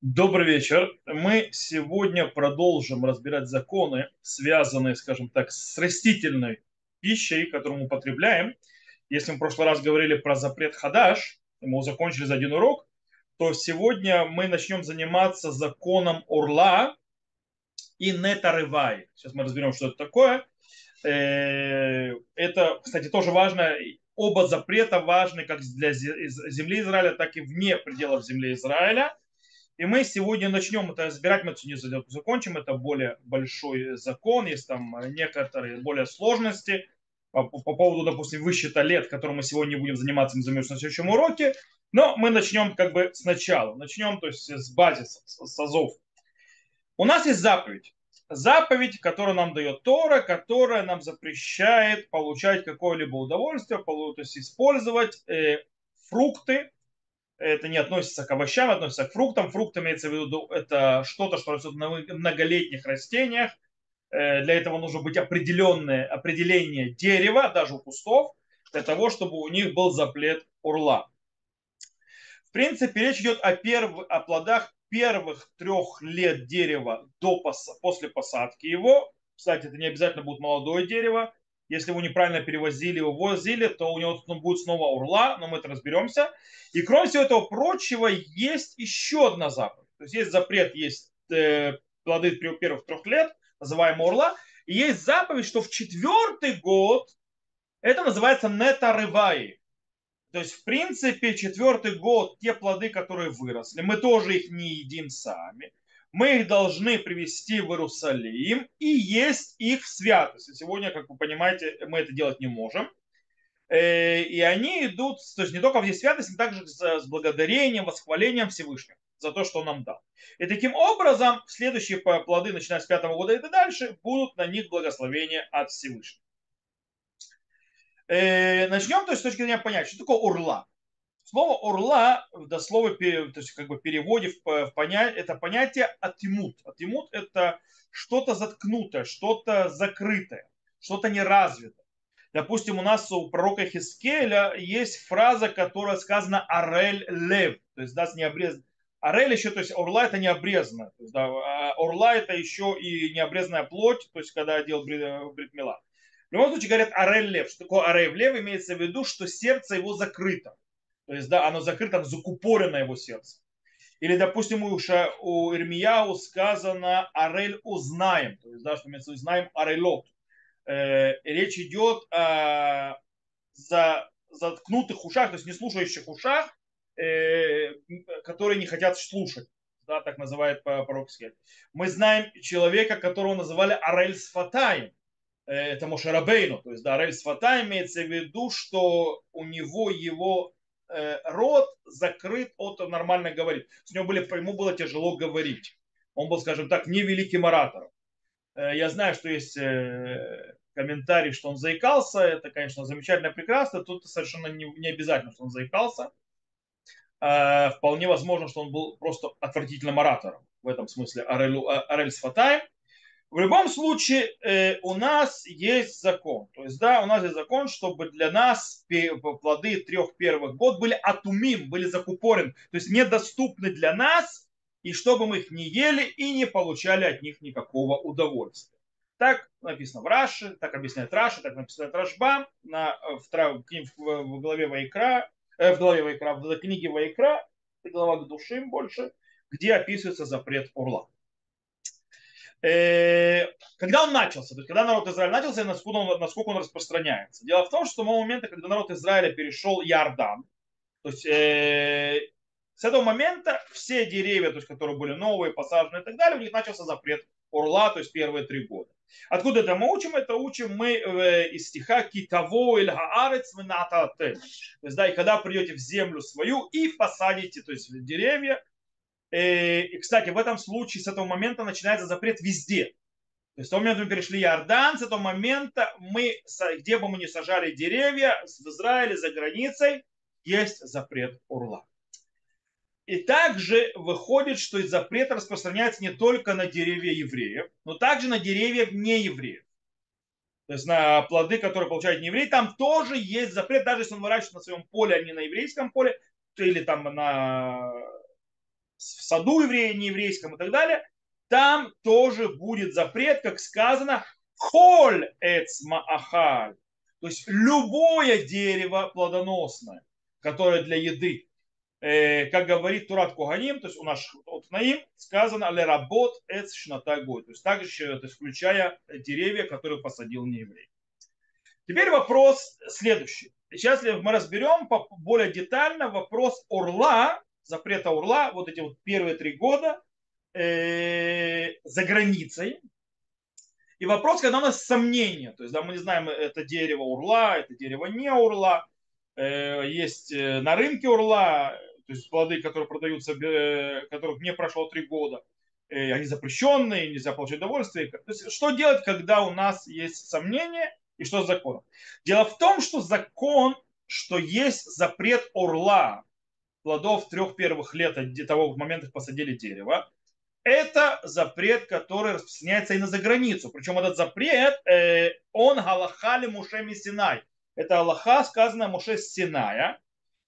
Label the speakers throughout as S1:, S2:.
S1: Добрый вечер. Мы сегодня продолжим разбирать законы, связанные, скажем так, с растительной пищей, которую мы употребляем. Если мы в прошлый раз говорили про запрет хадаш, мы закончили за один урок, то сегодня мы начнем заниматься законом орла и нетарывай. Сейчас мы разберем, что это такое. Э, это, кстати, тоже важно. Оба запрета важны как для земли Израиля, так и вне пределов земли Израиля – и мы сегодня начнем это разбирать, мы сегодня закончим, это более большой закон, есть там некоторые более сложности. По, по поводу, допустим, высчета лет, которым мы сегодня будем заниматься, мы займемся на следующем уроке, но мы начнем как бы сначала, начнем то есть с базиса, с азов. У нас есть заповедь, заповедь, которую нам дает Тора, которая нам запрещает получать какое-либо удовольствие, то есть использовать э, фрукты, это не относится к овощам, относится к фруктам. Фрукт имеется в виду, это что-то, что растет на многолетних растениях. Э, для этого нужно быть определенное определение дерева, даже у кустов, для того, чтобы у них был заплет урла. В принципе, речь идет о, перв... о плодах первых трех лет дерева до пос... после посадки его. Кстати, это не обязательно будет молодое дерево. Если его неправильно перевозили, его возили, то у него будет снова урла, но мы это разберемся. И кроме всего этого прочего, есть еще одна заповедь. То есть есть запрет, есть э, плоды первых трех лет, называемая урла. И есть заповедь, что в четвертый год это называется нетарывай. То есть, в принципе, четвертый год, те плоды, которые выросли, мы тоже их не едим сами мы их должны привести в Иерусалим и есть их в святости. Сегодня, как вы понимаете, мы это делать не можем. Э, и они идут, то есть не только в здесь святость, но также с благодарением, восхвалением Всевышнего за то, что он нам дал. И таким образом, следующие плоды, начиная с пятого года и дальше, будут на них благословения от Всевышнего. Э, начнем то есть, с точки зрения понять, что такое урла. Слово орла в дословно, то есть как бы переводе в понятие, это понятие атимут. Атимут это что-то заткнутое, что-то закрытое, что-то неразвитое. Допустим, у нас у пророка Хискеля есть фраза, которая сказана «арель лев», то есть даст необрезанный. Арель еще, то есть орла это не обрезанная. То есть, да, а орла это еще и необрезанная плоть, то есть когда делал бритмила. В любом случае говорят арель лев. Что такое арель лев? Имеется в виду, что сердце его закрыто. То есть, да, оно закрыто, закупорено его сердце. Или, допустим, у, Ша, у Ирмияу сказано «Арель узнаем», то есть, да, что мы знаем «Арелот». Э, речь идет о за, заткнутых ушах, то есть не слушающих ушах, э, которые не хотят слушать. Да, так называет пророк Мы знаем человека, которого называли Арель Сфатаем. Э, это Мошерабейну. То есть, да, Арель Сфатаем имеется в виду, что у него его рот закрыт от нормально говорить. С него были, ему было тяжело говорить. Он был, скажем так, невеликим оратором. Э, я знаю, что есть э, комментарий, что он заикался. Это, конечно, замечательно, прекрасно. Тут совершенно не, не обязательно, что он заикался. Вполне возможно, что он был просто отвратительным оратором. В этом смысле Арель, Арель Сфатаем. В любом случае э, у нас есть закон. То есть, да, у нас есть закон, чтобы для нас плоды трех первых год были атумим, были закупорены, то есть недоступны для нас, и чтобы мы их не ели и не получали от них никакого удовольствия. Так написано в Раши, так объясняет Раши, так написано Рашба на, в, в, в главе Вайкра, э, в главе Вайкра, в книге Вайкра, глава к душим больше, где описывается запрет урла. Э, когда он начался, то есть когда народ Израиля начался, насколько он, насколько он распространяется. Дело в том, что с того момента, когда народ Израиля перешел Иордан, то есть э, с этого момента все деревья, то есть, которые были новые, посажены и так далее, у них начался запрет орла, то есть первые три года. Откуда это мы учим? Это учим мы э, из стиха «Китаво или хаарец То есть, да, и когда придете в землю свою и посадите, то есть деревья, и, кстати, в этом случае с этого момента начинается запрет везде. То есть с того момента мы перешли Иордан, с этого момента мы, где бы мы ни сажали деревья, в Израиле, за границей, есть запрет урла. И также выходит, что запрет распространяется не только на деревья евреев, но также на деревья не евреев. То есть на плоды, которые получают не евреи, там тоже есть запрет, даже если он выращивает на своем поле, а не на еврейском поле, или там на в саду еврея, нееврейском и так далее, там тоже будет запрет, как сказано, холь эцмаахаль. То есть любое дерево плодоносное, которое для еды, э, как говорит Турат Куганим, то есть у нас Наим сказано ле работ эц шнатагой, то есть также то есть, включая деревья, которые посадил не еврей. Теперь вопрос следующий. Сейчас мы разберем более детально вопрос урла, запрета урла, вот эти вот первые три года э, за границей. И вопрос, когда у нас сомнения, то есть да, мы не знаем, это дерево урла, это дерево не урла, э, есть э, на рынке урла, то есть плоды, которые продаются, которых не прошло три года, они запрещенные, нельзя получить удовольствие. То есть, что делать, когда у нас есть сомнения и что с законом? Дело в том, что закон, что есть запрет орла, плодов трех первых лет от того момента, как посадили дерево, это запрет, который распространяется и на заграницу. Причем этот запрет, э, он галахали Муше Синай. Это Аллаха, сказанная Муше Синая.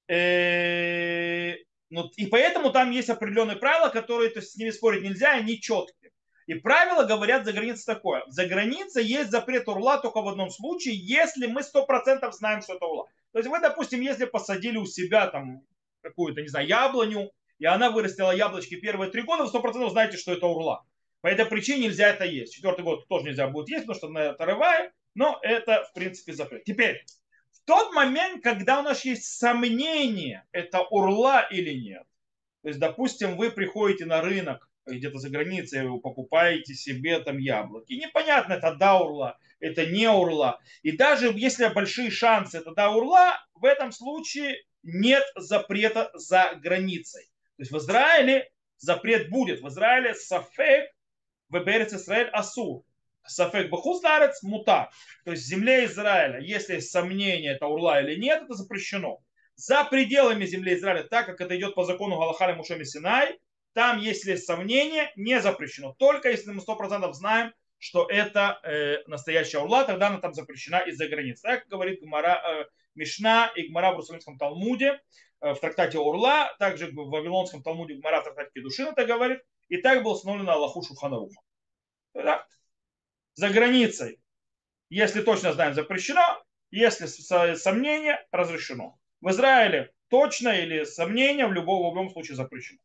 S1: Э, ну, и поэтому там есть определенные правила, которые то есть, с ними спорить нельзя, они четкие. И правила говорят за границей такое. За границей есть запрет урла только в одном случае, если мы сто процентов знаем, что это урла. То есть вы, допустим, если посадили у себя там какую-то, не знаю, яблоню, и она вырастила яблочки первые три года, вы сто процентов знаете, что это урла. По этой причине нельзя это есть. Четвертый год тоже нельзя будет есть, потому что она это рывает, но это, в принципе, запрет. Теперь, в тот момент, когда у нас есть сомнение, это урла или нет, то есть, допустим, вы приходите на рынок где-то за границей, вы покупаете себе там яблоки. Непонятно, это да урла, это не урла. И даже если большие шансы, это да урла, в этом случае нет запрета за границей. То есть в Израиле запрет будет. В Израиле сафек в Берец Израиль асур. Сафек бахусларец мута. То есть в земле Израиля, если есть сомнение, это урла или нет, это запрещено. За пределами земли Израиля, так как это идет по закону Галахали Мушами Синай, там, если есть сомнение, не запрещено. Только если мы 100% знаем, что это э, настоящая урла, тогда она там запрещена из-за границ. Так говорит Гмара, э, Мишна и Гмара в Русалимском Талмуде э, в трактате Урла, также в Вавилонском Талмуде Гмара в трактате Кедушин это говорит, и так было установлено Аллаху Шуханаруха. Да. За границей, если точно знаем, запрещено, если сомнение, разрешено. В Израиле точно или сомнение в любом, в любом случае запрещено.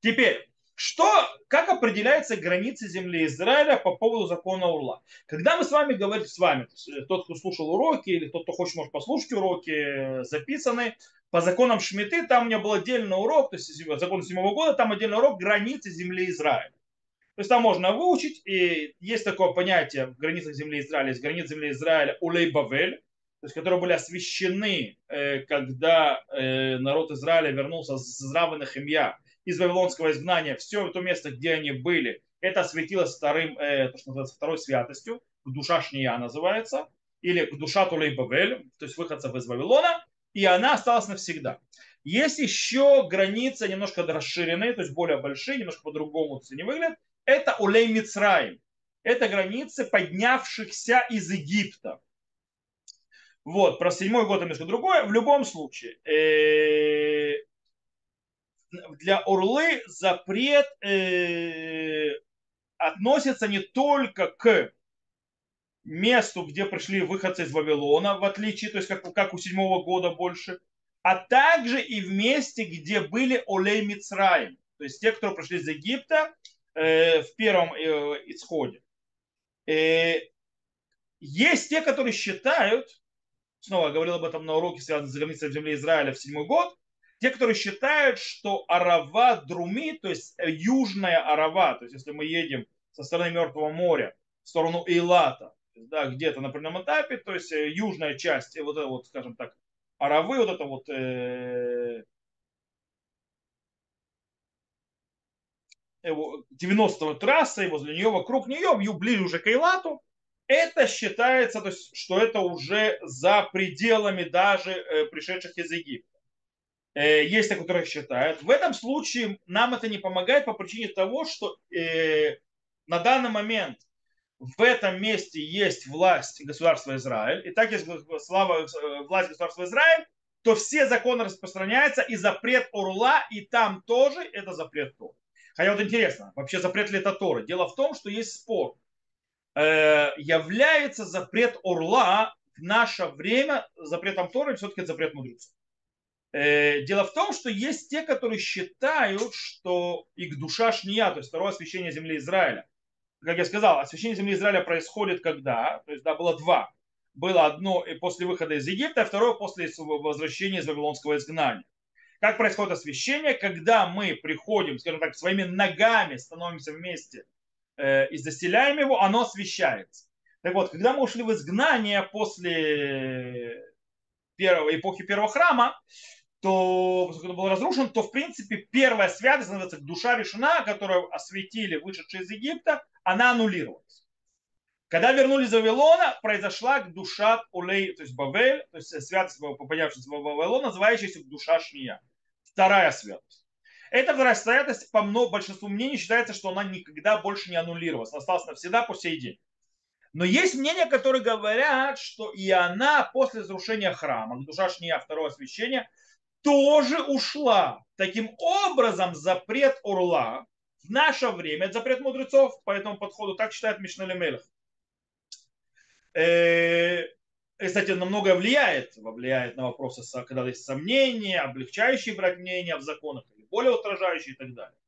S1: Теперь, что, как определяются границы земли Израиля по поводу закона Урла? Когда мы с вами говорим, с вами, э, тот, кто слушал уроки, или тот, кто хочет, может послушать уроки э, записанные, по законам Шмиты, там у меня был отдельный урок, то есть закон седьмого года, там отдельный урок границы земли Израиля. То есть там можно выучить, и есть такое понятие в границах земли Израиля, есть границы земли Израиля Улей Бавель, то есть которые были освящены, э, когда народ Израиля вернулся с Равенных Имья, из Вавилонского изгнания, все то место, где они были, это осветилось вторым, э, то, что называется, второй святостью, душа Шния называется, или душа Тулей Бавель, то есть выходцев из Вавилона, и она осталась навсегда. Есть еще границы немножко расширенные, то есть более большие, немножко по-другому они выглядят. Это Улей Мицраим. Это границы поднявшихся из Египта. Вот, про седьмой год немножко другое. В любом случае, э, для Урлы запрет э, относится не только к месту, где пришли выходцы из Вавилона, в отличие, то есть как, как у седьмого года больше, а также и в месте, где были Олей Мицраим, то есть те, кто пришли из Египта э, в первом э, исходе. Э, есть те, которые считают, снова говорил об этом на уроке, связанном с границей земли Израиля в седьмой год, те, которые считают, что Арава Друми, то есть э, южная Арава, то есть если мы едем со стороны Мертвого моря в сторону Эйлата, да, где-то на определенном этапе, то есть э, южная часть, вот это вот, скажем так, Аравы, вот это вот э, 90-го трассы, возле нее, вокруг нее, ближе уже к Эйлату, это считается, то есть, что это уже за пределами даже э, пришедших из Египта. Э, есть те, которые считают. В этом случае нам это не помогает по причине того, что э, на данный момент в этом месте есть власть государства Израиль. И так есть слава, э, власть государства Израиль, то все законы распространяются, и запрет урла, и там тоже это запрет Торы. Хотя вот интересно, вообще запрет ли это Торы? Дело в том, что есть спор. Э, является запрет урла в наше время запретом Торы, все-таки запрет мудрецов. Э, дело в том, что есть те, которые считают, что их душа шния, то есть второе освящение земли Израиля. Как я сказал, освящение земли Израиля происходит когда? То есть, да, было два было одно после выхода из Египта, а второе после возвращения из Вавилонского изгнания. Как происходит освящение? Когда мы приходим, скажем так, своими ногами становимся вместе э, и заселяем его, оно освящается. Так вот, когда мы ушли в изгнание после первой эпохи первого храма, то, поскольку он был разрушен, то, в принципе, первая святость, называется душа решена, которую осветили вышедшие из Египта, она аннулировалась. Когда вернулись из Вавилона, произошла душа Улей, то есть Бавель, то есть святость, поднявшаяся в Вавилон, называющаяся душа Шния. Вторая святость. Эта вторая святость, по много, большинству мнений, считается, что она никогда больше не аннулировалась. Она осталась навсегда по сей день. Но есть мнения, которые говорят, что и она после разрушения храма, душа Шния, второе освящение, тоже ушла. Таким образом, запрет Урла в наше время, это запрет мудрецов по этому подходу, так считает Мишналь Мелех э, кстати, на многое влияет, влияет на вопросы, когда есть сомнения, облегчающие брать мнения в законах, или более устражающие и так далее.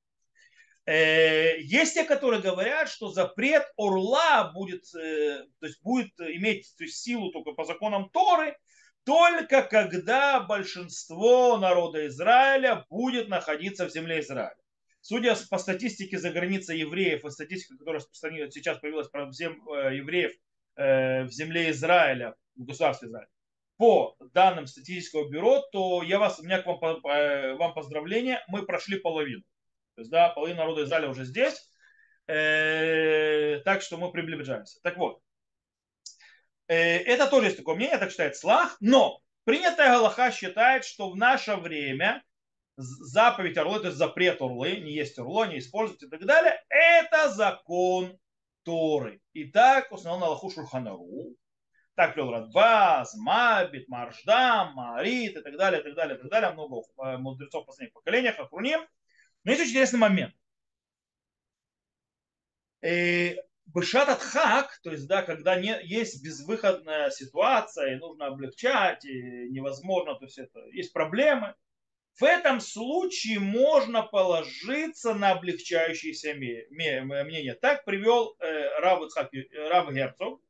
S1: Э, есть те, которые говорят, что запрет орла будет, э, то есть будет иметь то есть, силу только по законам Торы, только когда большинство народа Израиля будет находиться в земле Израиля. Судя по статистике за границей евреев и статистика, которая сейчас появилась про всем евреев Э, в земле Израиля, в государстве Израиля, по данным статистического бюро, то я вас, у меня к вам, э, вам поздравление, мы прошли половину. То есть, да, половина народа Израиля уже здесь, э, так что мы приближаемся. Так вот, это тоже есть такое мнение, так считает Слах, но принятая Галаха считает, что в наше время заповедь орлы, то есть запрет орлы, не есть орло, не использовать и так далее, это закон Торы. И так установил на Аллаху Шурханару. Так привел Радбаз, Мабит, Марждам, Марит и так далее, и так далее, и так далее. Много э, мудрецов последних поколениях, Ахруним. Но есть очень интересный момент. И Бышат Атхак, то есть, да, когда не, есть безвыходная ситуация, и нужно облегчать, и невозможно, то есть это есть проблемы, в этом случае можно положиться на облегчающееся мнение. Так привел э, Рав, Ицхак, Рав Герцог,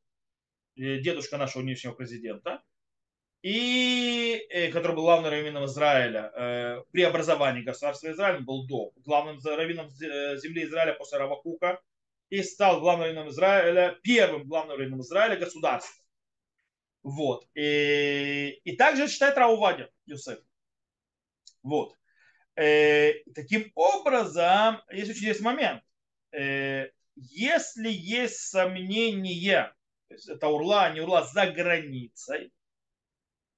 S1: э, дедушка нашего нынешнего президента, и, э, который был главным раввином Израиля при образовании государства Израиля, был до главным раввином земли Израиля после Равакука, и стал главным раввином Израиля, первым главным раввином Израиля государства. Вот. И, и также считает Раувадя Юсеф. Вот. Э, таким образом, есть очень интересный момент. Э, если есть сомнения, то есть это урла, не урла, за границей,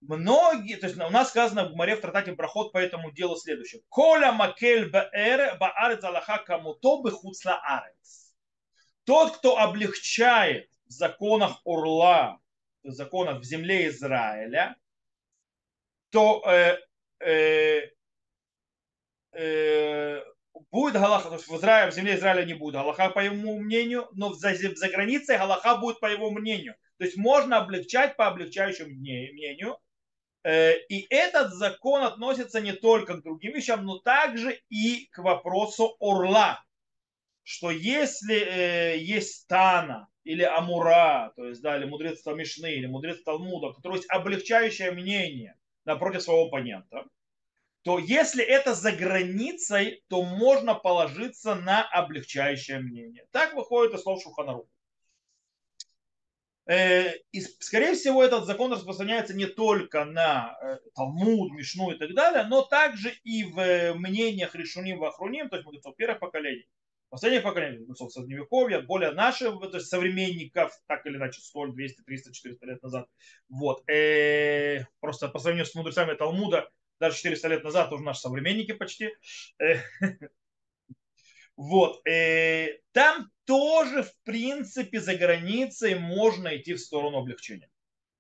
S1: многие, то есть у нас сказано в Гмаре в Тратате проход по этому делу следующее. Коля макель баэр баарец алаха камуто бехуцла арец. Тот, кто облегчает в законах урла, в законах в земле Израиля, то э, э, э, будет Галаха, то есть в, Израиле, в земле Израиля не будет Галаха по его мнению, но за, за границей Галаха будет по его мнению. То есть можно облегчать по облегчающему мнению. Э, и этот закон относится не только к другим вещам, но также и к вопросу орла. Что если э, есть Тана или Амура, то есть да, или мудрец Мишны, или мудрец Талмуда, у есть облегчающее мнение напротив своего оппонента, то если это за границей, то можно положиться на облегчающее мнение. Так выходит из слов Шуханару. Э, и, скорее всего, этот закон распространяется не только на э, Талмуд, Мишну и так далее, но также и в э, мнениях Решуним Вахруним, то есть мудрецов первых поколений. Последних поколений, мудрецов Средневековья, более наших, то есть современников, так или иначе, 100, 200, 300, 400 лет назад. Вот. Просто по сравнению с мудрецами Талмуда, даже 400 лет назад уже наши современники почти. Э, вот. Э, там тоже, в принципе, за границей можно идти в сторону облегчения.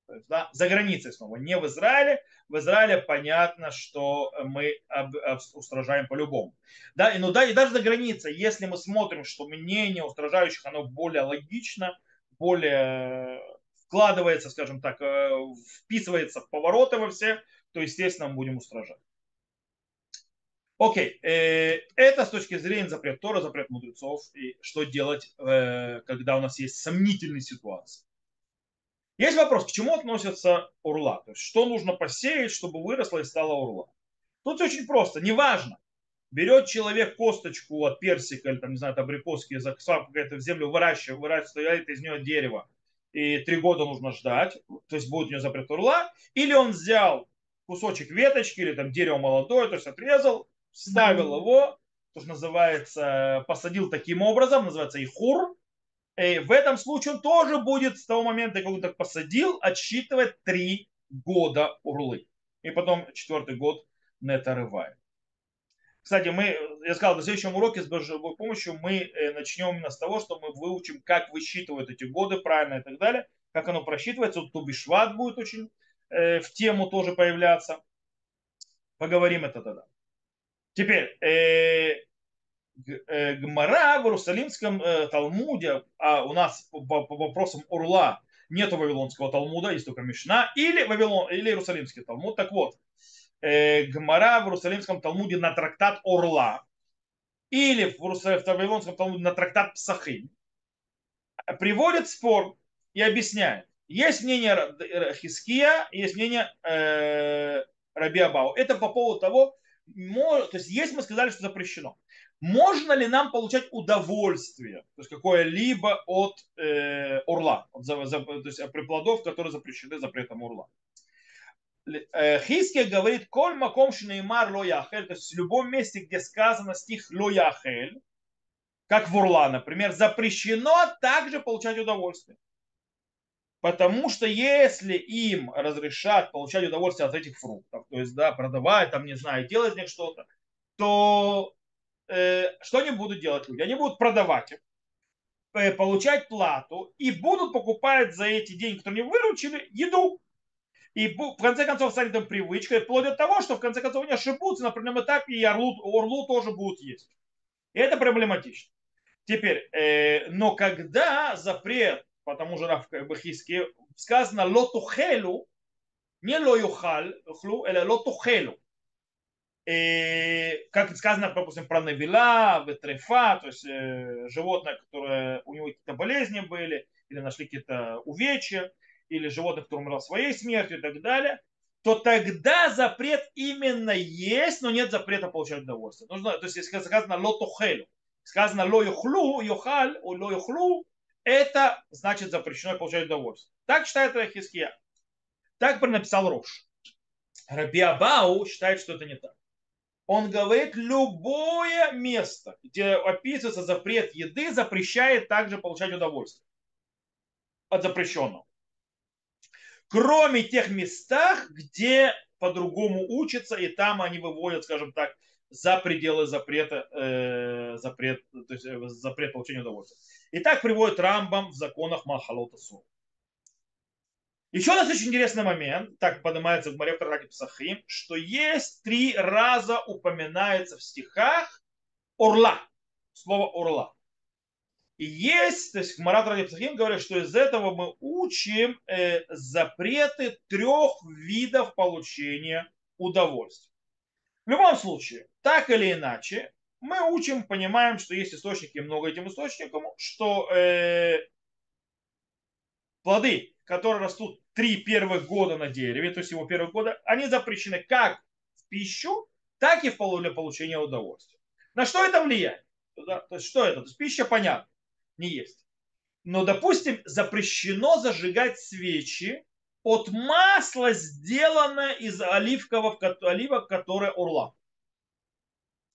S1: То есть, да, за границей снова, не в Израиле. В Израиле понятно, что мы устражаем по-любому. Да, и, ну, да, и даже за границей, если мы смотрим, что мнение устражающих, оно более логично, более вкладывается, скажем так, э, вписывается в повороты во все, то, естественно, мы будем устражать. Окей, э, это с точки зрения запрет Тора, запрет мудрецов, и что делать, э, когда у нас есть сомнительные ситуации. Есть вопрос, к чему относится урла? То есть, что нужно посеять, чтобы выросла и стала урла? Тут очень просто, неважно. Берет человек косточку от персика или там, не знаю, от абрикоски, какая-то в землю выращивает, выращивает из нее дерево, и три года нужно ждать, то есть будет у него запрет урла, или он взял кусочек веточки или там дерево молодое, то есть отрезал, вставил его, то, что называется, посадил таким образом, называется ихур, и в этом случае он тоже будет с того момента, как он так посадил, отсчитывать три года урлы. И потом четвертый год нета рывает. Кстати, мы, я сказал, на следующем уроке с Божьей помощью мы э, начнем именно с того, что мы выучим, как высчитывают эти годы правильно и так далее, как оно просчитывается. Вот Тубишват будет очень э, в тему тоже появляться. Поговорим это тогда. Теперь, э, Э, Гмара в Иерусалимском э, Талмуде, а у нас по, вопросам Урла нету Вавилонского Талмуда, есть только Мишна, или, Вавилон, или Иерусалимский Талмуд. Так вот, э, Гмара в Иерусалимском Талмуде на трактат Орла, или в, Вавилонском Талмуде на трактат Псахим, приводит спор и объясняет. Есть мнение Хиския, есть мнение э, Раби Абау. Это по поводу того, то есть есть мы сказали, что запрещено можно ли нам получать удовольствие, то есть какое-либо от э, орла, от, за, за, то есть от приплодов, которые запрещены запретом орла. Э, Хиския говорит, коль маком шинеймар ло яхель, то есть в любом месте, где сказано стих ло яхель, как в урла, например, запрещено также получать удовольствие. Потому что если им разрешат получать удовольствие от этих фруктов, то есть, да, продавать, там, не знаю, делать из них что-то, то Э, что они будут делать люди? Они будут продавать их, э, получать плату и будут покупать за эти деньги, которые они выручили, еду. И в конце концов станет им привычкой, вплоть до того, что в конце концов они ошибутся на определенном этапе, и орлу, орлу тоже будут есть. И это проблематично. Теперь, э, но когда запрет, потому что в Бахиске сказано лотухелу, не лоюхал, или лотухелу, и, как сказано, допустим, про Навила, Ветрефа, то есть э, животное, которое у него какие-то болезни были, или нашли какие-то увечья, или животное, которое умерло своей смертью и так далее, то тогда запрет именно есть, но нет запрета получать удовольствие. Нужно, то есть, сказано лотухелю, сказано ло юхлу, юхаль, ло это значит запрещено получать удовольствие. Так считает Хиския. Так написал Рош. Раби Абау считает, что это не так он говорит, любое место, где описывается запрет еды, запрещает также получать удовольствие от запрещенного. Кроме тех местах, где по-другому учатся, и там они выводят, скажем так, за пределы запрета, э, запрет, то есть э, запрет получения удовольствия. И так приводит Рамбам в законах Махалота Сур. Еще у нас очень интересный момент, так поднимается в море в Псахим, что есть три раза упоминается в стихах орла, слово орла. И есть, то есть в Марат Псахим говорит, что из этого мы учим э, запреты трех видов получения удовольствия. В любом случае, так или иначе, мы учим, понимаем, что есть источники, много этим источникам, что э, плоды, которые растут три первых года на дереве, то есть его первых года, они запрещены как в пищу, так и в для получения удовольствия. На что это влияет? То есть что это? То есть пища, понятно, не есть. Но, допустим, запрещено зажигать свечи от масла, сделанное из оливкового, оливок, которое урла.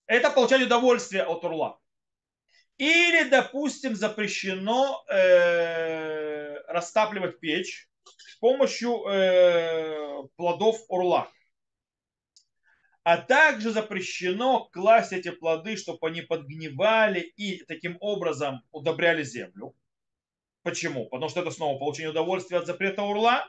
S1: Это получать удовольствие от урла. Или, допустим, запрещено э, растапливать печь с помощью э, плодов орла. А также запрещено класть эти плоды, чтобы они подгнивали и таким образом удобряли землю. Почему? Потому что это снова получение удовольствия от запрета урла.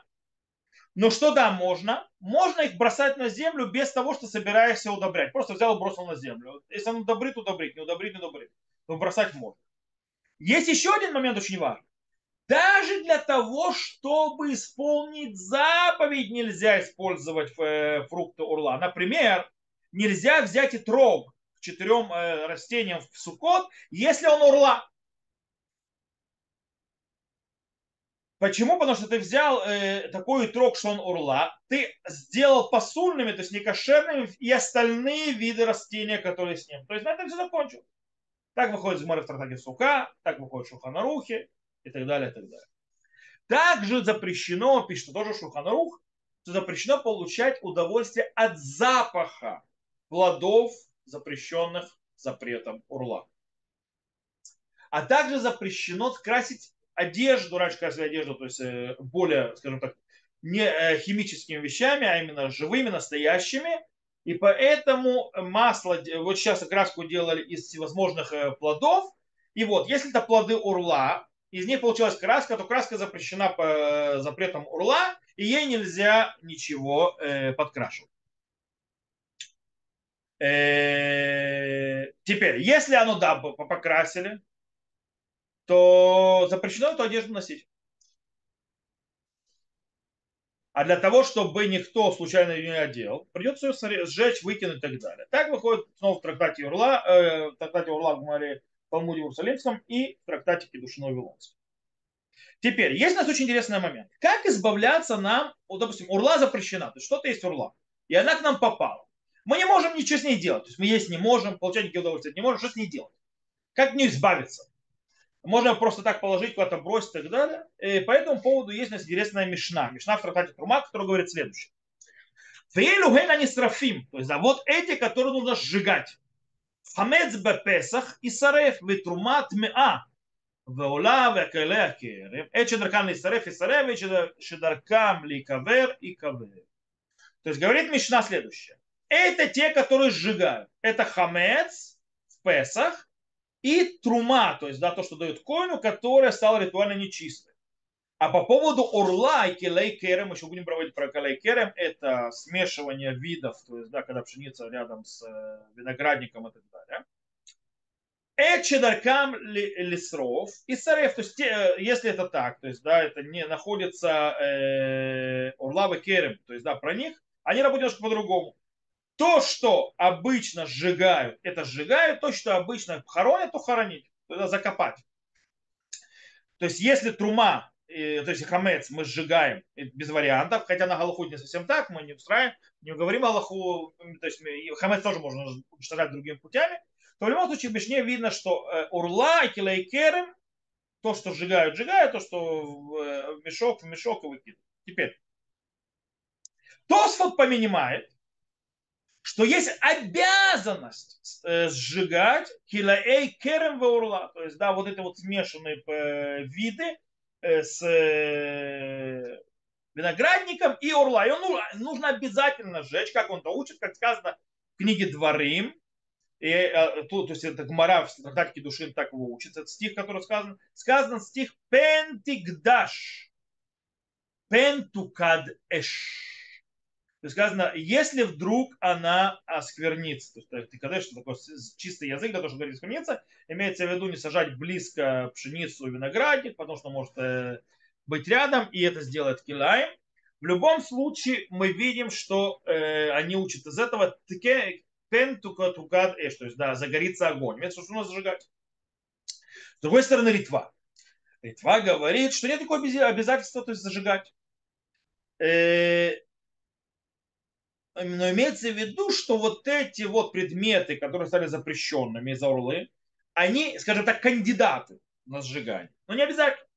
S1: Но что да, можно? Можно их бросать на землю без того, что собираешься удобрять. Просто взял и бросил на землю. Если он удобрит, удобрит, не удобрит, не удобрит. Но бросать можно. Есть еще один момент очень важный. Даже для того, чтобы исполнить заповедь, нельзя использовать э, фрукты урла. Например, нельзя взять и трог к четырем э, растениям в сукот, если он урла. Почему? Потому что ты взял э, такой трог, что он урла, ты сделал посульными, то есть некошерными, и остальные виды растения, которые с ним. То есть на этом все закончил. Так выходит Змар в Тартаке Сука, так выходит в Шуханарухе и так далее, и так далее. Также запрещено, пишет тоже Шуханарух, что запрещено получать удовольствие от запаха плодов, запрещенных запретом урла. А также запрещено красить одежду, раньше красили одежду, то есть э, более, скажем так, не э, химическими вещами, а именно живыми, настоящими. И поэтому масло, вот сейчас краску делали из всевозможных э, плодов. И вот, если это плоды урла, из них получилась краска, то краска запрещена по запретам урла, и ей нельзя ничего подкрашивать. Теперь, если оно да, покрасили, то запрещено эту одежду носить. А для того, чтобы никто случайно ее не одел, придется ее сжечь, выкинуть и так далее. Так выходит снова в трактате Урла, э, в трактате Урла в Маре Талмуде Иерусалимском и в трактате Кедушино Вилонском. Теперь, есть у нас очень интересный момент. Как избавляться нам, вот, допустим, урла запрещена, то есть что-то есть урла, и она к нам попала. Мы не можем ничего с ней делать, то есть мы есть не можем, получать никакие удовольствия не можем, что с ней делать? Как не избавиться? Можно просто так положить, куда-то бросить и так далее. И по этому поводу есть у нас интересная мишна. Мишна в трактате Трума, которая говорит следующее. Фейлу гейна не срафим. То есть, да, вот эти, которые нужно сжигать. Хамец бепесах и сареф ветрумат меа. ועולה והכלי הכרם, עת שדרכם להישרף ישרף, ועת שדרכם להיקבר יקבר. То есть говорит Мишна следующее. Это те, которые сжигают. Это хамец в Песах, и трума, то есть да, то, что дают коину, которая стала ритуально нечистой. А по поводу орла и келей керем, еще будем проводить про келей керем, это смешивание видов, то есть, да, когда пшеница рядом с э, виноградником и так далее. Эчедаркам лесров и сарев, то есть, э, если это так, то есть, да, это не находится э, орлавы керем, то есть, да, про них, они работают немножко по-другому то, что обычно сжигают, это сжигают, то, что обычно хоронят, то хоронить, то закопать. То есть, если трума, то есть хамец мы сжигаем без вариантов, хотя на Галаху не совсем так, мы не устраиваем, не говорим Галаху, то есть хамец тоже можно уничтожать другими путями, то в любом случае в Мишне видно, что э, урла и килайкерем, то, что сжигают, сжигают, то, что в э, мешок, в мешок и выкидывают. Теперь, Тосфот поменяет, что есть обязанность э, сжигать килаэй керем урла, то есть, да, вот эти вот смешанные э, виды э, с виноградником и урла. И он нужно обязательно сжечь, как он то учит, как сказано в книге Дворим, и тут, то есть это Гмара в трактате Душин так его учит. Это стих, который сказан. Сказан стих Пентигдаш. Пентукад эш то есть сказано, если вдруг она осквернится, то есть ты когда что такое чистый язык для того, чтобы говорить оскверниться, имеется в виду не сажать близко пшеницу и виноградник, потому что может э, быть рядом, и это сделает килаем. В любом случае мы видим, что э, они учат из этого кен тукат эш, то есть да, загорится огонь. Это что нужно зажигать. С другой стороны, Литва. Литва говорит, что нет такого обязательства, то есть зажигать. Э, но имеется в виду, что вот эти вот предметы, которые стали запрещенными из орлы, они, скажем так, кандидаты на сжигание. Но не обязательно.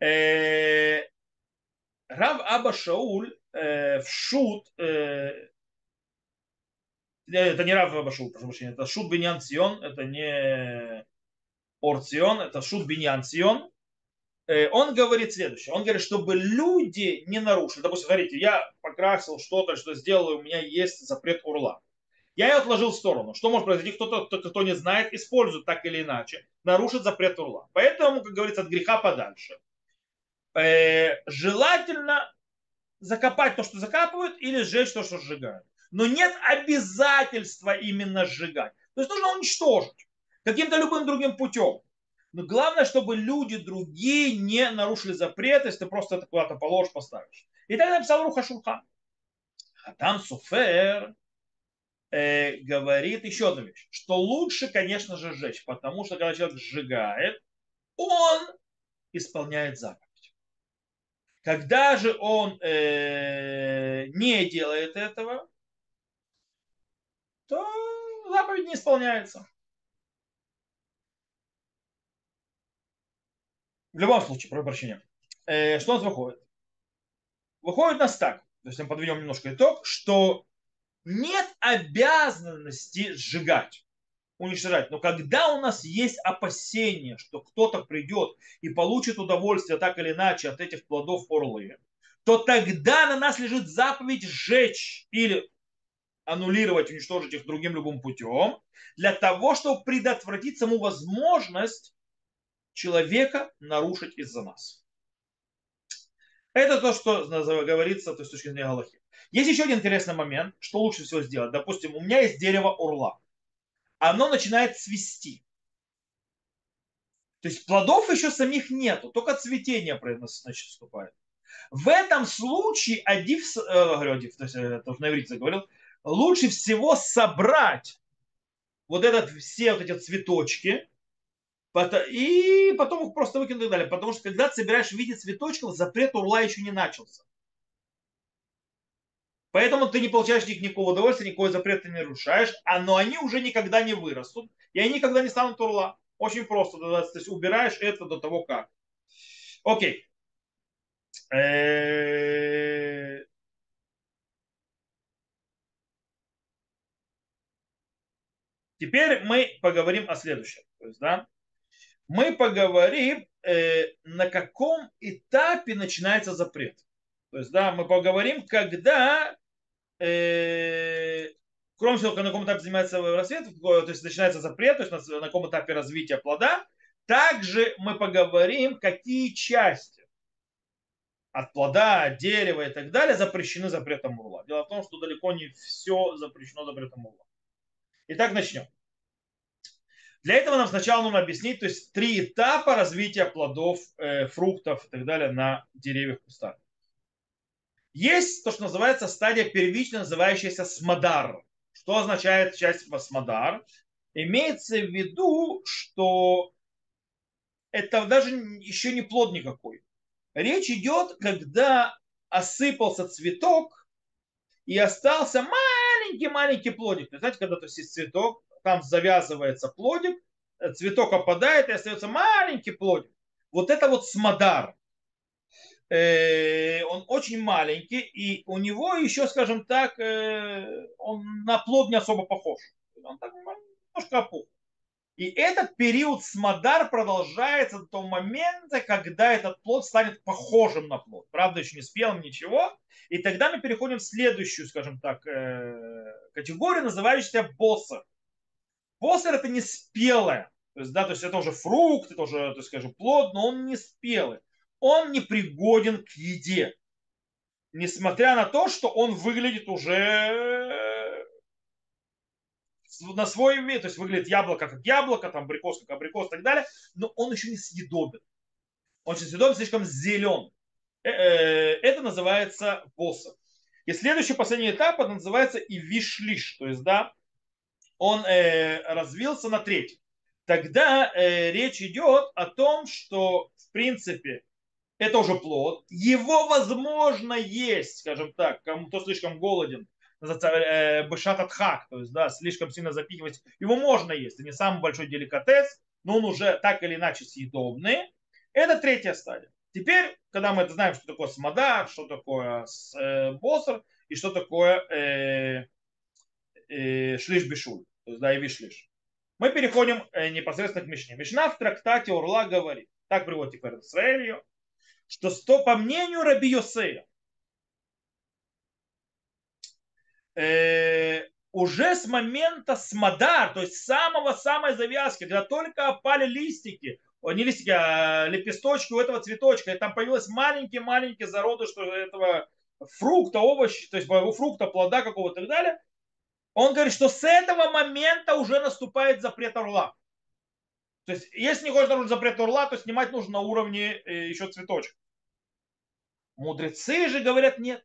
S1: Э, Рав Аба Шауль э, в шут, э, это не Рав Аба Шауль, прошу прощения, это шут Биньян Цион, это не Орцион, это шут Биньян Цион, Э, он говорит следующее. Он говорит, чтобы люди не нарушили. Допустим, смотрите, я покрасил что-то, что сделал, у меня есть запрет урла. Я ее отложил в сторону. Что может произойти? Кто-то, кто, кто не знает, использует так или иначе, нарушит запрет урла. Поэтому, как говорится, от греха подальше. Э, желательно закопать то, что закапывают, или сжечь то, что сжигают. Но нет обязательства именно сжигать. То есть нужно уничтожить каким-то любым другим путем. Но главное, чтобы люди другие не нарушили запрет, если ты просто это куда-то положишь, поставишь. И так написал Руха Шурхан. А там Суфер э, говорит еще одну вещь, что лучше, конечно же, сжечь, потому что когда человек сжигает, он исполняет заповедь. Когда же он э, не делает этого, то заповедь не исполняется. В любом случае, прошу прощения. Э, что у нас выходит? Выходит у нас так, то есть мы подведем немножко итог, что нет обязанности сжигать, уничтожать. Но когда у нас есть опасение, что кто-то придет и получит удовольствие так или иначе от этих плодов орлы, то тогда на нас лежит заповедь сжечь или аннулировать, уничтожить их другим любым путем, для того, чтобы предотвратить саму возможность человека нарушить из-за нас. Это то, что говорится то есть, с точки зрения Галахи. Есть еще один интересный момент, что лучше всего сделать. Допустим, у меня есть дерево урла. Оно начинает цвести. То есть плодов еще самих нету, только цветение значит, вступает. В этом случае Адив, э, говорю, Адив, то есть это на иврите говорил, лучше всего собрать вот этот, все вот эти цветочки, и потом их просто выкинуть и так далее. Потому что когда ты собираешь в виде цветочков, запрет урла еще не начался. Поэтому ты не получаешь никакого удовольствия, никакого запрета не нарушаешь, а, но они уже никогда не вырастут, и они никогда не станут урла. Очень просто. То есть убираешь это до того как. Окей. Теперь мы поговорим о следующем. То есть, да, мы поговорим, э, на каком этапе начинается запрет. То есть, да, мы поговорим, когда э, кроме того, на каком этапе занимается рассвет, то есть начинается запрет, то есть на, на каком этапе развития плода, также мы поговорим, какие части от плода, от дерева и так далее запрещены запретом урла. Дело в том, что далеко не все запрещено запретом урла. Итак, начнем. Для этого нам сначала нужно объяснить, то есть три этапа развития плодов, э, фруктов и так далее на деревьях кустах. Есть то, что называется стадия первичная, называющаяся смодар. Что означает часть смодар? Имеется в виду, что это даже еще не плод никакой. Речь идет, когда осыпался цветок и остался маленький-маленький плодик. Знаете, когда то есть цветок, там завязывается плодик, цветок опадает и остается маленький плодик. Вот это вот סמדר. Э, он очень маленький, и у него еще, скажем так, э, он на плод не особо похож. Он так немножко опух. И этот период סמדר продолжается до того момента, когда этот плод станет похожим на плод. Правда, еще не спелым, ничего. И тогда мы переходим в следующую, скажем так, э, категорию, называющуюся боссер. Боссер это не спелое. То есть, да, то есть это уже фрукт, это уже, то есть, скажем, плод, но он не спелый он не пригоден к еде. Несмотря на то, что он выглядит уже э, на свой вид, то есть выглядит яблоко как яблоко, там абрикос как абрикос и так далее, но он еще не съедобен. Он еще съедобен, слишком зелен. Э, э, это называется босса. И следующий, последний этап, это называется и вишлиш, то есть, да, он э, развился на третий. Тогда э, речь идет о том, что, в принципе, это уже плод. Его возможно есть, скажем так, кому-то слишком голоден, э, бешат хак, то есть, да, слишком сильно запихивать. Его можно есть, это не самый большой деликатес, но он уже так или иначе съедобный. Это третья стадия. Теперь, когда мы знаем, что такое смодар, что такое э, боссер и что такое э, э, шлиш бешуль, да, и вишлиш. Мы переходим э, непосредственно к Мишне. Мишна в трактате Урла говорит, так приводит теперь Израиль что сто, по мнению Раби Йосея, э, уже с момента смодар, то есть самого-самой завязки, когда только опали листики, не листики, а лепесточки у этого цветочка, и там появилось маленькие-маленькие зародыши этого фрукта, овощи, то есть фрукта, плода какого-то и так далее, он говорит, что с этого момента уже наступает запрет орла. То есть, если не хочешь нарушить запрет орла, то снимать нужно на уровне э, еще цветочек. Мудрецы же говорят, нет.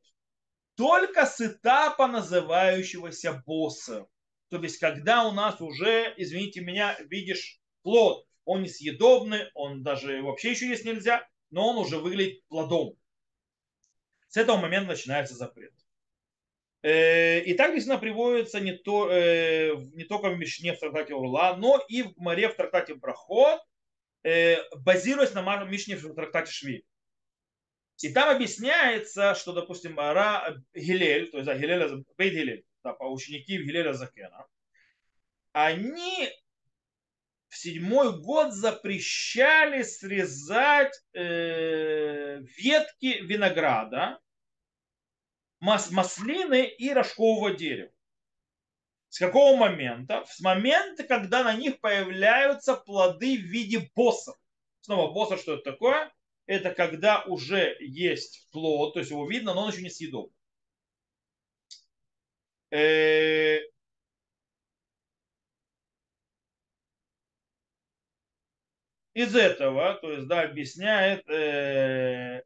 S1: Только с этапа называющегося босса. То есть, когда у нас уже, извините меня, видишь плод, он несъедобный, он даже вообще еще есть нельзя, но он уже выглядит плодом. С этого момента начинается запрет. Э, и так действительно приводится не, то, э, не только в Мишне в трактате Урла, но и в Море в трактате Брахот, э, базируясь на Мишне в трактате Шви. И там объясняется, что, допустим, Ара Гилель, то есть да, Гилеля, Бейт Гилель, да, ученики Гилеля Закена, они в седьмой год запрещали срезать э, ветки винограда, мас, маслины и рожкового дерева. С какого момента? С момента, когда на них появляются плоды в виде боссов. Снова боссов, что это такое? Это когда уже есть плод, то есть его видно, но он еще не съедобный. Э, из этого, то есть, да, объясняет, э,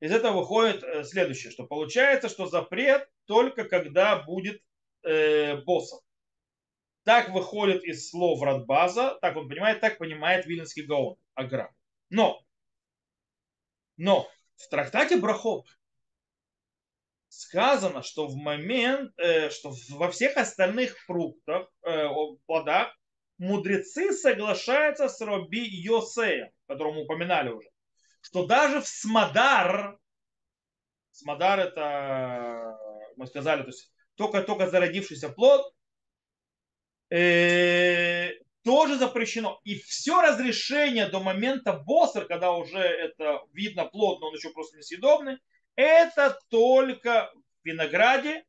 S1: из этого выходит э, следующее, что получается, что запрет только когда будет э, боссом. Так выходит из слов Радбаза, так он понимает, так понимает Виленский Гаон, Агра. Но, но в трактате Брахот сказано, что в момент, э, что во всех остальных фруктах, э, плодах мудрецы соглашаются с Раби Йосеем, которого мы упоминали уже, что даже в Смадар, Смадар это, мы сказали, то есть только-только зародившийся плод, э, тоже запрещено. И все разрешение до момента боссер, когда уже это видно плод, но он еще просто несъедобный, это только в винограде,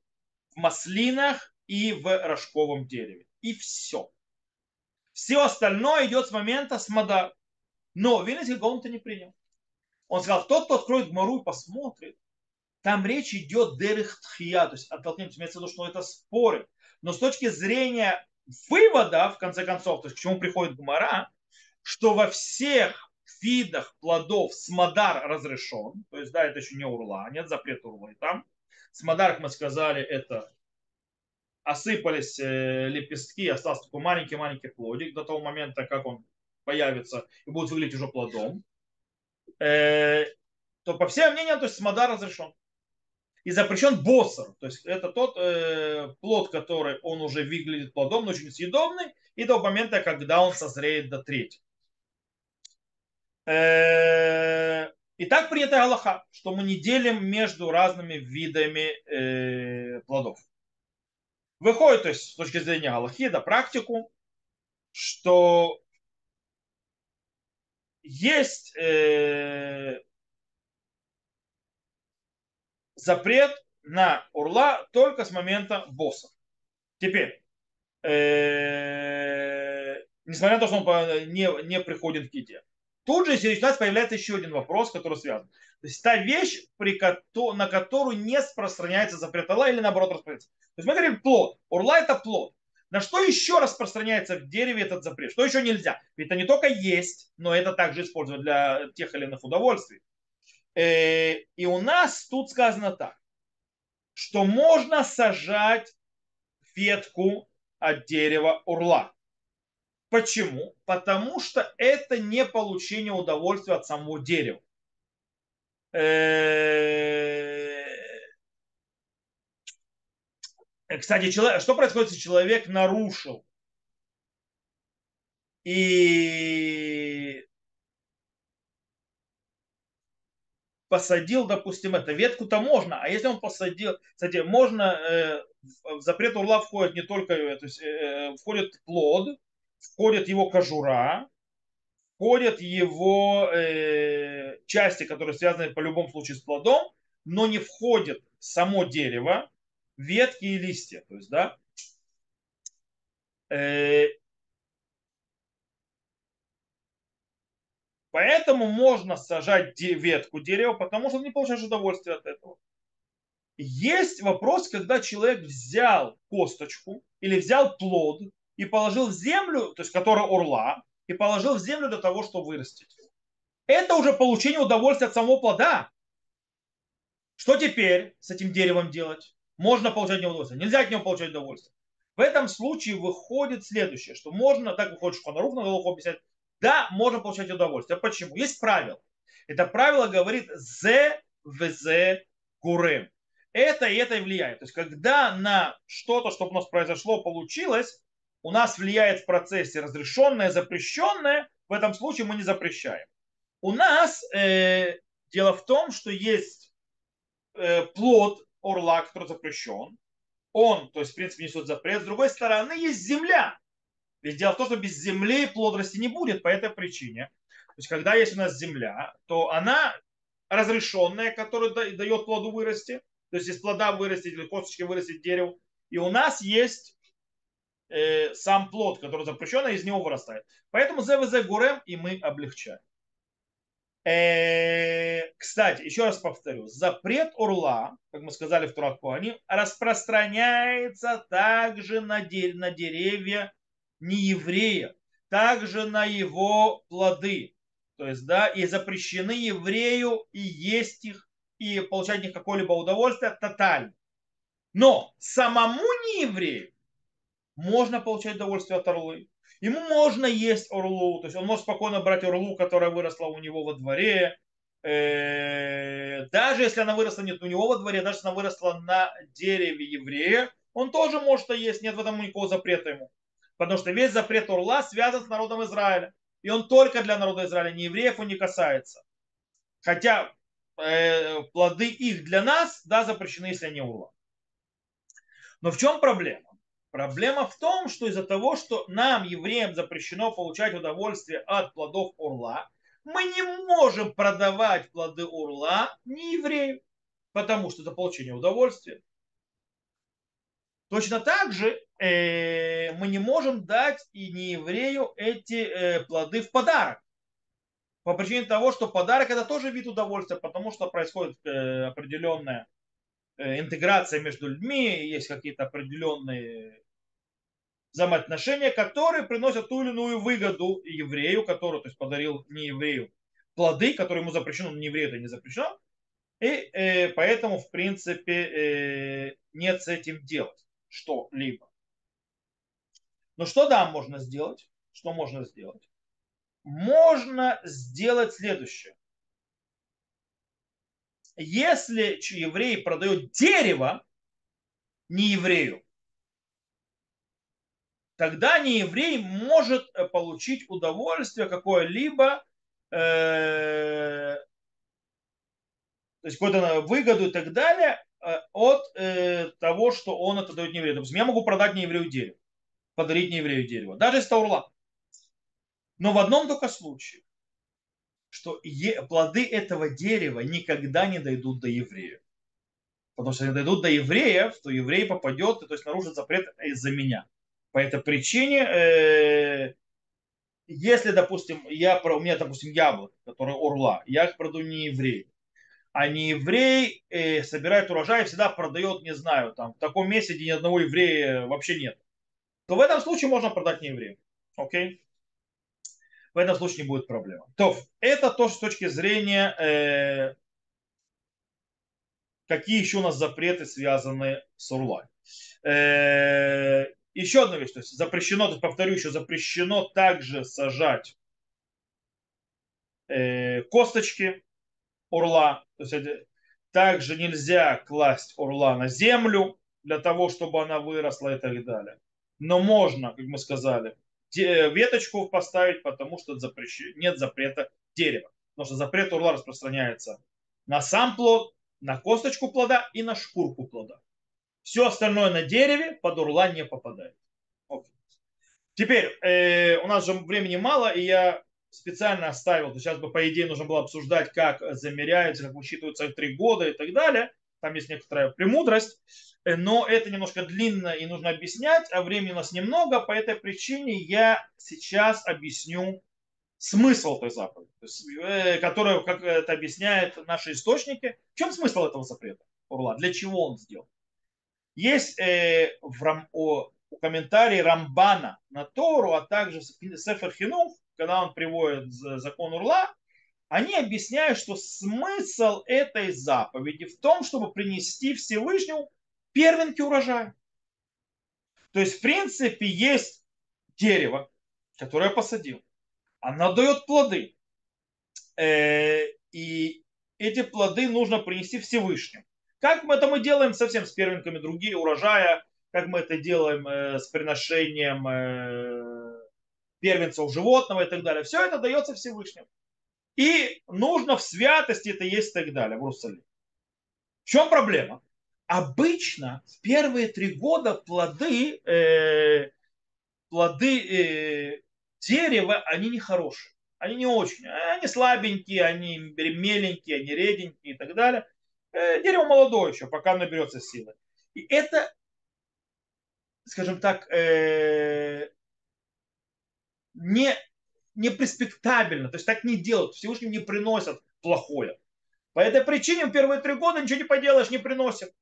S1: в маслинах и в рожковом дереве. И все. Все остальное идет с момента смада. Но Вильнинский Гаон это не принял. Он сказал, тот, кто откроет Гмару и посмотрит, там речь идет дерих тхия, то есть оттолкнение, имеется в виду, что это споры. Но с точки зрения вывода, в конце концов, то есть к чему приходит Гмара, что во всех видах плодов смодар разрешен, то есть да, это еще не урла, нет запрета урла и там. Смодар, как мы сказали, это осыпались э, лепестки, остался такой маленький-маленький плодик до того момента, как он появится и будет выглядеть уже плодом, э, то по всем мнениям, то есть смодар разрешен. И запрещен боссер, то есть это тот э, плод, который он уже выглядит плодом, но очень съедобный, и до момента, когда он созреет до трети. Э, и так принято Аллаха, что мы не делим между разными видами э, плодов. Выходит, то есть с точки зрения Галахи, да, практику, что есть э, запрет на урла только с момента босса. Теперь, э, несмотря на то, что он не, не приходит к еде. Тут же сейчас появляется еще один вопрос, который связан. То есть та вещь, при, на которую не распространяется запрет Аллаха или наоборот распространяется. То есть мы говорим плод. Урла это плод. На что еще распространяется в дереве этот запрет? Что еще нельзя? Ведь это не только есть, но это также использовать для тех или иных удовольствий. Э, и у нас тут сказано так, что можно сажать ветку от дерева урла. Почему? Потому что это не получение удовольствия от самого дерева. Э, кстати, человек, что происходит, если человек нарушил? И посадил, допустим, это ветку-то можно, а если он посадил, кстати, можно, э, в запрет урла входит не только, то есть, э, входит плод, входит его кожура, входят его э, части, которые связаны по любому случаю с плодом, но не входит само дерево, ветки и листья. То есть, да, э, Поэтому можно сажать ветку дерева, потому что не получаешь удовольствие от этого. Есть вопрос, когда человек взял косточку или взял плод и положил в землю, то есть которая орла, и положил в землю для того, чтобы вырастить. Это уже получение удовольствия от самого плода. Что теперь с этим деревом делать? Можно получать удовольствие, нельзя от него получать удовольствие. В этом случае выходит следующее, что можно, так выходит Шханарух на голову объяснять, да, можно получать удовольствие. Почему? Есть правило. Это правило говорит «зе взе курем». Это и это и влияет. То есть, когда на что-то, что у нас произошло, получилось, у нас влияет в процессе разрешенное, запрещенное, в этом случае мы не запрещаем. У нас э, дело в том, что есть э, плод орла, который запрещен. Он, то есть, в принципе, несет запрет. С другой стороны, есть земля. Ведь дело в том, что без земли плод расти не будет по этой причине. То есть, когда есть у нас земля, то она разрешенная, которая дает плоду вырасти. То есть, из плода вырастить или косточки вырастить дерево. И у нас есть э, сам плод, который запрещен, и из него вырастает. Поэтому ЗВЗ гурем и мы облегчаем. Э, кстати, еще раз повторю, запрет урла, как мы сказали в Туракуане, распространяется также на, де- на деревья нееврея, также на его плоды. То есть, да, и запрещены еврею и есть их, и получать них какое-либо удовольствие тотально. Но самому нееврею можно получать удовольствие от орлы. Ему можно есть орлу, то есть он может спокойно брать орлу, которая выросла у него во дворе, э, даже если она выросла не у него во дворе, даже если она выросла на дереве еврея, он тоже может есть, нет в этом никакого запрета ему. Потому что весь запрет орла связан с народом Израиля. И он только для народа Израиля, не евреев он не касается. Хотя э, плоды их для нас, да, запрещены, если они урла. Но в чем проблема? Проблема в том, что из-за того, что нам, евреям, запрещено получать удовольствие от плодов урла, мы не можем продавать плоды урла не еврею, потому что это получение удовольствия. Точно так же э, мы не можем дать и не еврею эти э, плоды в подарок. По причине того, что подарок это тоже вид удовольствия, потому что происходит э, определенная э, интеграция между людьми, есть какие-то определенные взаимоотношения, которые приносят ту или иную выгоду еврею, который то есть, подарил не еврею плоды, которые ему запрещено, но не еврею это не запрещено. И э, поэтому, в принципе, э, нет с этим делать что-либо. Но что да, можно сделать? Что можно сделать? Можно сделать следующее. Если еврей продает дерево не еврею, тогда не еврей может э, получить удовольствие какое-либо, э, то есть какую-то выгоду и так далее э, от э, того, что он это дает не еврею. Допустим, я могу продать не еврею дерево, подарить не еврею дерево, даже это урла. Но в одном только случае, что плоды этого дерева никогда не дойдут до еврея. Потому что если дойдут до евреев, то еврей попадет, то есть нарушит запрет из-за меня. По этой причине, э, если, допустим, я, у меня, допустим, яблоко, которое орла, я их продаю не еврею, а не еврей э, собирает урожай и всегда продает, не знаю, там, в таком месте, где ни одного еврея вообще нет, то в этом случае можно продать не еврею. Окей? В этом случае не будет проблем. То это то, с точки зрения, э, какие еще у нас запреты связаны с урлой. Э, еще одна вещь, то есть запрещено, то есть повторю еще, запрещено также сажать э, косточки орла, то есть также нельзя класть орла на землю для того, чтобы она выросла и так далее. Но можно, как мы сказали, веточку поставить, потому что нет запрета дерева. Потому что запрет урла распространяется на сам плод, на косточку плода и на шкурку плода. Все остальное на дереве под урла не попадает. Теперь, э, у нас же времени мало, и я специально оставил, сейчас бы по идее нужно было обсуждать, как замеряются, как высчитываются три года и так далее. Там есть некоторая премудрость, э, но это немножко длинно и нужно объяснять, а времени у нас немного, по этой причине я сейчас объясню смысл этой заповеди, э, которая, как это объясняют наши источники. В чем смысл этого запрета? Урла? Для чего он сделан? Есть э, в Рам, о, комментарии Рамбана на Тору, а также Сефер Хинух, когда он приводит закон Урла, они объясняют, что смысл этой заповеди в том, чтобы принести Всевышнему первенки урожая. То есть, в принципе, есть дерево, которое я посадил. Оно дает плоды. Э, и эти плоды нужно принести Всевышнему. Как мы это мы делаем совсем с первенками другие урожая, как мы это делаем э, с приношением э, первенцев животного и так далее. Все это дается Всевышнему. И нужно в святости это есть и так далее в Иерусалиме. В чем проблема? Обычно в первые три года плоды, э, плоды э, дерева, они не хорошие. Они не очень. Они слабенькие, они меленькие, они реденькие и так далее. Э, дерево молодое еще, пока наберется силы. И это, скажем так, э, не, не преспектабельно. То есть так не делают. Всевышним не приносят плохое. По этой причине в первые три года ничего не поделаешь, не приносят.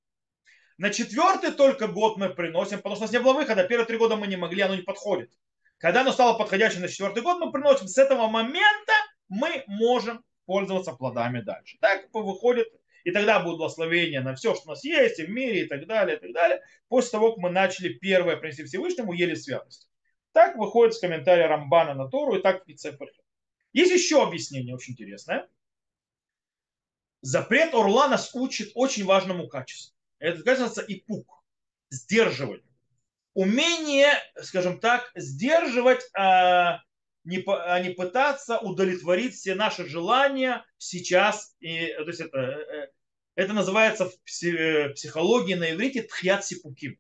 S1: На четвертый только год мы приносим, потому что у нас не было выхода. Первые три года мы не могли, оно не подходит. Когда оно стало подходящим на четвертый год, мы приносим. С этого момента мы можем пользоваться плодами дальше. Так выходит и тогда будет благословение на все, что у нас есть, и в мире, и так далее, и так далее. После того, как мы начали первое принести Всевышнему, ели святость. Так выходит с комментария Рамбана на Тору, и так и Цепарь. Есть еще объяснение очень интересное. Запрет орла нас учит очень важному качеству. Это качество ипук, сдерживать. Умение, скажем так, сдерживать, а не, а не пытаться удовлетворить все наши желания сейчас. И, то есть это э, э, это называется в э, психологии на иврите тхьят сипуким.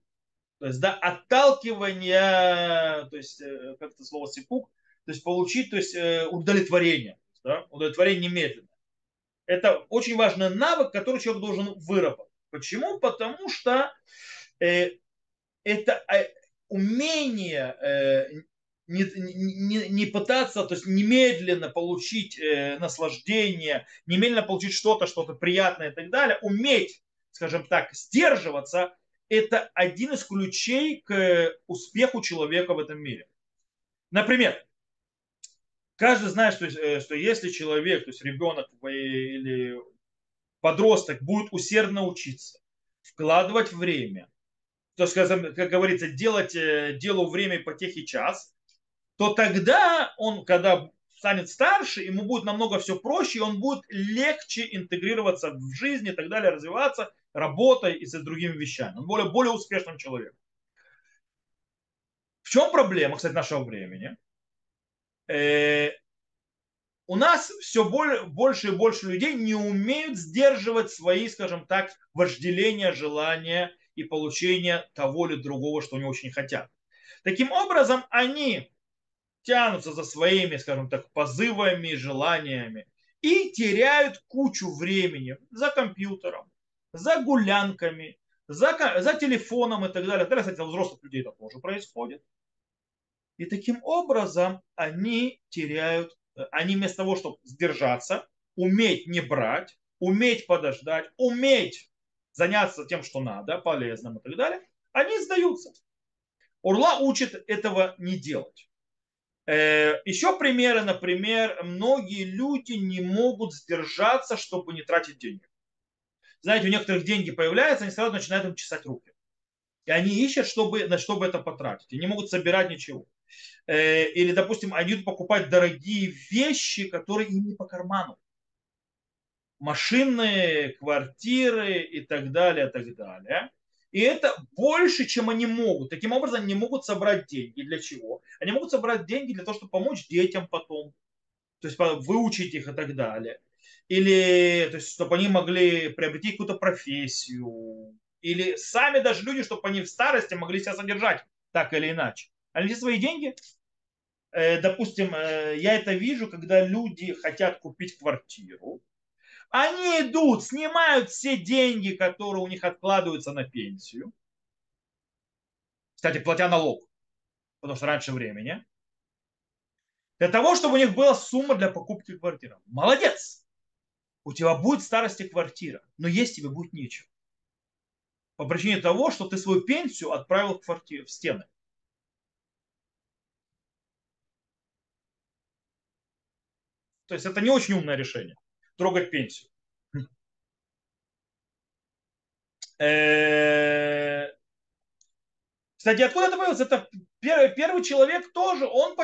S1: То есть, да, отталкивание, то есть, э, как это слово сипук, то есть получить, то есть э, удовлетворение, да, удовлетворение немедленно. Это очень важный навык, который человек должен выработать. Почему? Потому что э, это умение э, не, не, не пытаться, то есть немедленно получить э, наслаждение, немедленно получить что-то, что-то приятное и так далее, уметь, скажем так, сдерживаться, это один из ключей к успеху человека в этом мире. Например, каждый знает, что, э, что если человек, то есть ребенок или подросток будет усердно учиться, вкладывать время, то, как говорится, делать э, делу время и час, то тогда он, когда станет старше, ему будет намного все проще, и он будет легче интегрироваться в жизнь и так далее, развиваться, работой и с другими вещами. Он более, более успешным человеком. В чем проблема, кстати, нашего времени? Э, у нас все более, больше и больше людей не умеют сдерживать свои, скажем так, вожделения, желания и получения того или другого, что они очень хотят. Таким образом, они тянутся за своими, скажем так, позывами, желаниями и теряют кучу времени за компьютером, за гулянками, за, за телефоном и так далее. Это, кстати, у взрослых людей это тоже происходит. И таким образом они теряют, они вместо того, чтобы сдержаться, уметь не брать, уметь подождать, уметь заняться тем, что надо, полезным и так далее, они сдаются. Урла учит этого не делать. Э, Еще примеры, например, многие люди не могут сдержаться, чтобы не тратить деньги. Знаете, у некоторых деньги появляются, они сразу начинают им чесать руки. И они ищут, чтобы, на что бы это потратить. И не могут собирать ничего. Э, или, допустим, они идут покупать дорогие вещи, которые им не по карману. Машины, квартиры и так далее, и так далее. И это больше, чем они могут. Таким образом, они могут собрать деньги. Для чего? Они могут собрать деньги для того, чтобы помочь детям потом. То есть выучить их и так далее. Или то есть, чтобы они могли приобрести какую-то профессию. Или сами даже люди, чтобы они в старости могли себя содержать так или иначе. Они все свои деньги. Э, допустим, э, я это вижу, когда люди хотят купить квартиру они идут, снимают все деньги, которые у них откладываются на пенсию. Кстати, платя налог, потому что раньше времени. Для того, чтобы у них была сумма для покупки квартиры. Молодец! У тебя будет в старости квартира, но есть тебе будет нечего. По причине того, что ты свою пенсию отправил в, квартиру, в стены. То есть это не очень умное решение. Трогать пенсию. Кстати, откуда это появилось? Это первый, первый человек тоже, он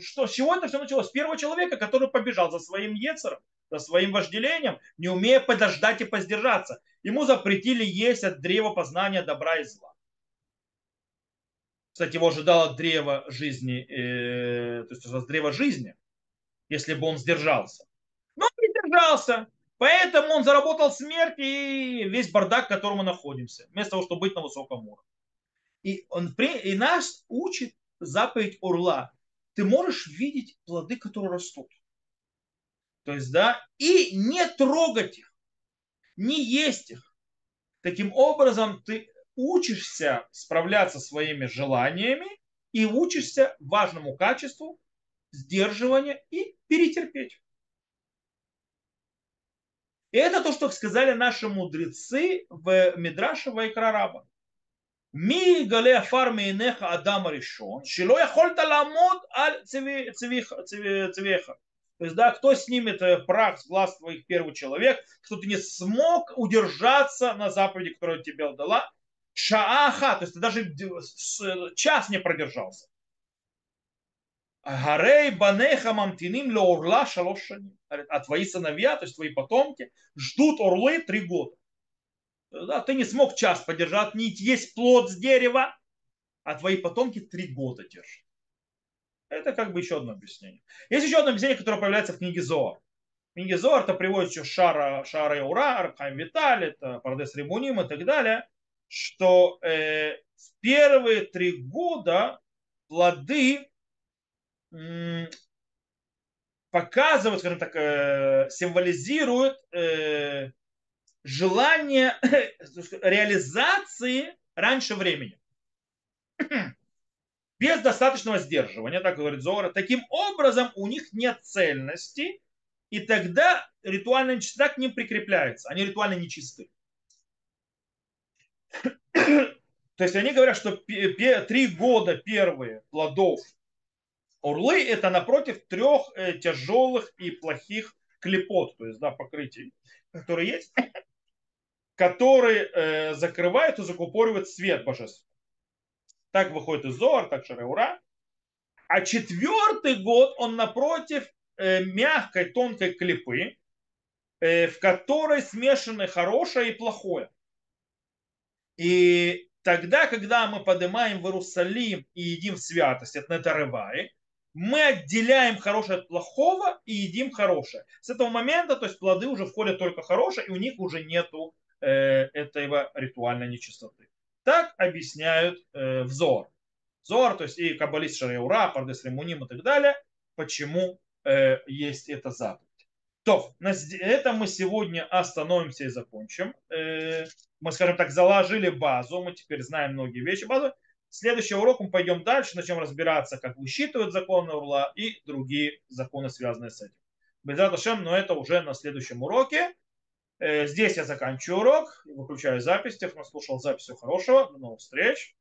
S1: что, с чего это все началось? С первого человека, который побежал за своим Ецером, за своим вожделением, не умея подождать и поздержаться. Ему запретили есть от древа познания добра и зла. Кстати, его ожидало древо жизни, э, то есть от древа жизни, если бы он сдержался. Но он не сдержался. Поэтому он заработал смерть и весь бардак, в котором мы находимся, вместо того, чтобы быть на высоком уровне. И, он, и нас учит заповедь Орла. Ты можешь видеть плоды, которые растут. То есть, да, и не трогать их, не есть их. Таким образом, ты учишься справляться своими желаниями и учишься важному качеству сдерживания и перетерпеть. И это то, что сказали наши мудрецы в Мидраше Вайкрараба. מי יגלה עפר מעיניך אדם הראשון, שלא יכולת לעמוד על צביך. То есть, да, кто снимет прах с глаз твоих первый человек, что ты не смог удержаться на заповеди, которую тебе дала. Шааха, то есть ты даже час не продержался. Гарей банеха мамтиним ле орла шалошани. А твои сыновья, то есть твои потомки, ждут орлы три года. Да, ты не смог час подержать, не есть плод с дерева, а твои потомки три года держат. Это как бы еще одно объяснение. Есть еще одно объяснение, которое появляется в книге Зоар. В книге Зоар это приводит еще Шара, Шара и Ура, Архайм Виталь, это Пардес Римуним и так далее, что э, в первые три года плоды м, показывают, скажем так, э, символизируют э, желание реализации раньше времени. Без достаточного сдерживания, так говорит Зора. Таким образом, у них нет цельности, и тогда ритуальная нечистота к ним прикрепляется. Они ритуально нечисты. То есть они говорят, что три года первые плодов орлы это напротив трех э, тяжелых и плохих клепот, то есть да, покрытий, которые есть который э, закрывает и закупоривает свет божества. Так выходит из Зор, так Шареура. А четвертый год он напротив э, мягкой, тонкой клепы, э, в которой смешаны хорошее и плохое. И тогда, когда мы поднимаем в Иерусалим и едим святость, это Нетарывай, мы отделяем хорошее от плохого и едим хорошее. С этого момента, то есть плоды уже входят только хорошее, и у них уже нету этого ритуальной нечистоты. Так объясняют э, взор. Зор, то есть и каббалист Шареура, Пардес Ремуним и так далее, почему э, есть эта заповедь. То, на этом мы сегодня остановимся и закончим. Э, мы, скажем так, заложили базу, мы теперь знаем многие вещи базы. Следующий урок мы пойдем дальше, начнем разбираться, как высчитывают законы Урла и другие законы, связанные с этим. Без но это уже на следующем уроке. Э, здесь я заканчиваю урок, выключаю запись. Тех, кто слушал запись, всего хорошего. До новых встреч.